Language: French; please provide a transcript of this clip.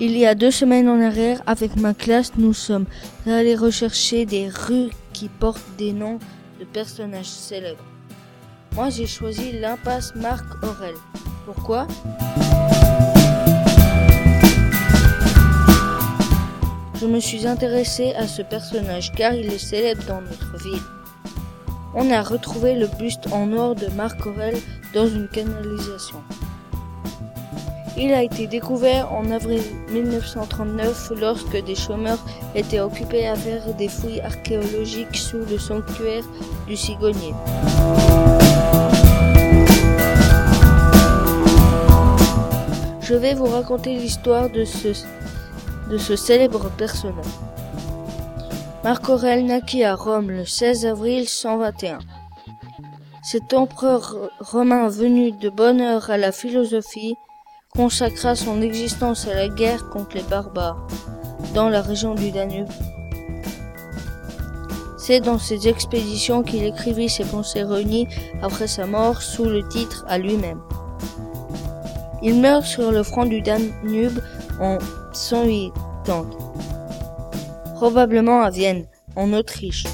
Il y a deux semaines en arrière, avec ma classe, nous sommes allés rechercher des rues qui portent des noms de personnages célèbres. Moi, j'ai choisi l'impasse Marc Aurel. Pourquoi? Je me suis intéressé à ce personnage car il est célèbre dans notre ville. On a retrouvé le buste en or de Marc Aurel dans une canalisation. Il a été découvert en avril 1939 lorsque des chômeurs étaient occupés à faire des fouilles archéologiques sous le sanctuaire du cigognier. Je vais vous raconter l'histoire de ce célèbre personnage. Marc Aurèle naquit à Rome le 16 avril 121. Cet empereur romain venu de bonne heure à la philosophie consacra son existence à la guerre contre les barbares dans la région du Danube. C'est dans ces expéditions qu'il écrivit ses pensées réunies après sa mort sous le titre à lui-même. Il meurt sur le front du Danube en 180, probablement à Vienne, en Autriche.